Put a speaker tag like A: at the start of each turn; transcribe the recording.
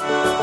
A: Bye.